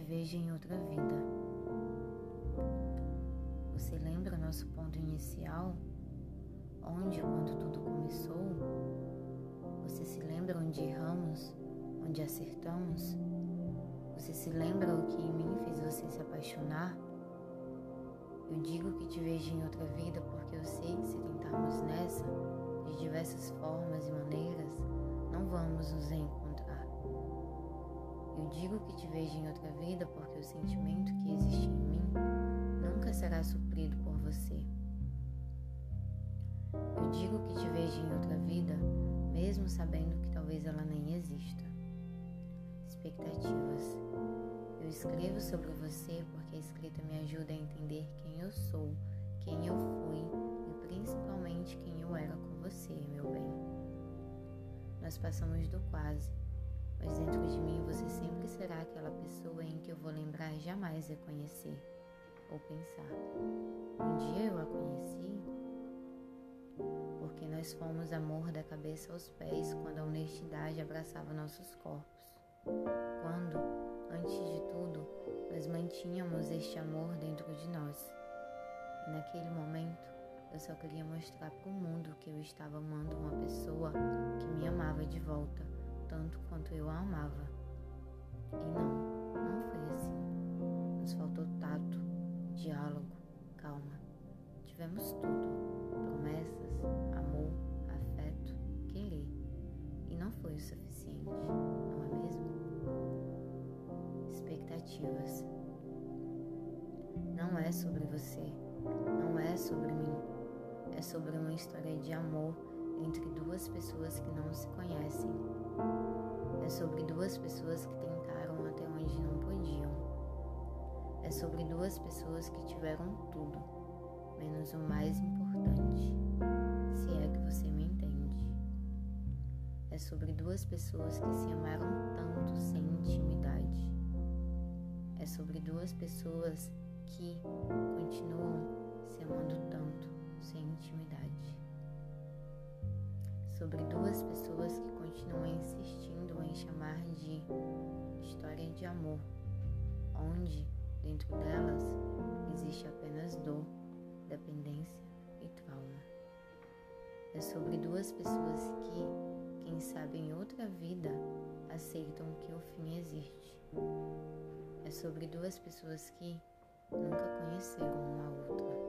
veja em outra vida. Você lembra nosso ponto inicial? Onde, quando tudo começou? Você se lembra onde erramos? Onde acertamos? Você se lembra o que em mim fez você se apaixonar? Eu digo que te vejo em outra vida porque eu sei que se tentarmos nessa, de diversas formas e maneiras, não vamos nos encontrar. Eu digo que te vejo em outra vida porque o sentimento que existe em mim nunca será suprido por você. Eu digo que te vejo em outra vida, mesmo sabendo que talvez ela nem exista. Expectativas. Eu escrevo sobre você porque a escrita me ajuda a entender quem eu sou, quem eu fui e principalmente quem eu era com você, meu bem. Nós passamos do quase, mas dentro de mim você sempre será aquela pessoa em que eu vou lembrar jamais reconhecer ou pensar. Um dia eu a conheci porque nós fomos amor da cabeça aos pés quando a honestidade abraçava nossos corpos. Quando, antes de tudo, nós mantínhamos este amor dentro de nós. E naquele momento, eu só queria mostrar para o mundo que eu estava amando uma pessoa que me amava de volta, tanto quanto eu a amava. E não, não foi assim. Nos faltou tato, diálogo, calma. Tivemos tudo: promessas, amor, afeto, querer. E não foi o suficiente, não é mesmo? Expectativas. Não é sobre você, não é sobre mim. É sobre uma história de amor entre duas pessoas que não se conhecem. É sobre duas pessoas que tentaram até onde não podiam. É sobre duas pessoas que tiveram tudo, menos o mais importante, se é que você me entende. É sobre duas pessoas que se amaram tanto sem intimidade. É sobre duas pessoas que continuam se amando tanto sem intimidade. Sobre duas pessoas que continuam insistindo em chamar de história de amor, onde dentro delas existe apenas dor, dependência e trauma. É sobre duas pessoas que, quem sabe em outra vida, aceitam que o fim existe. É sobre duas pessoas que nunca conheceram uma outra.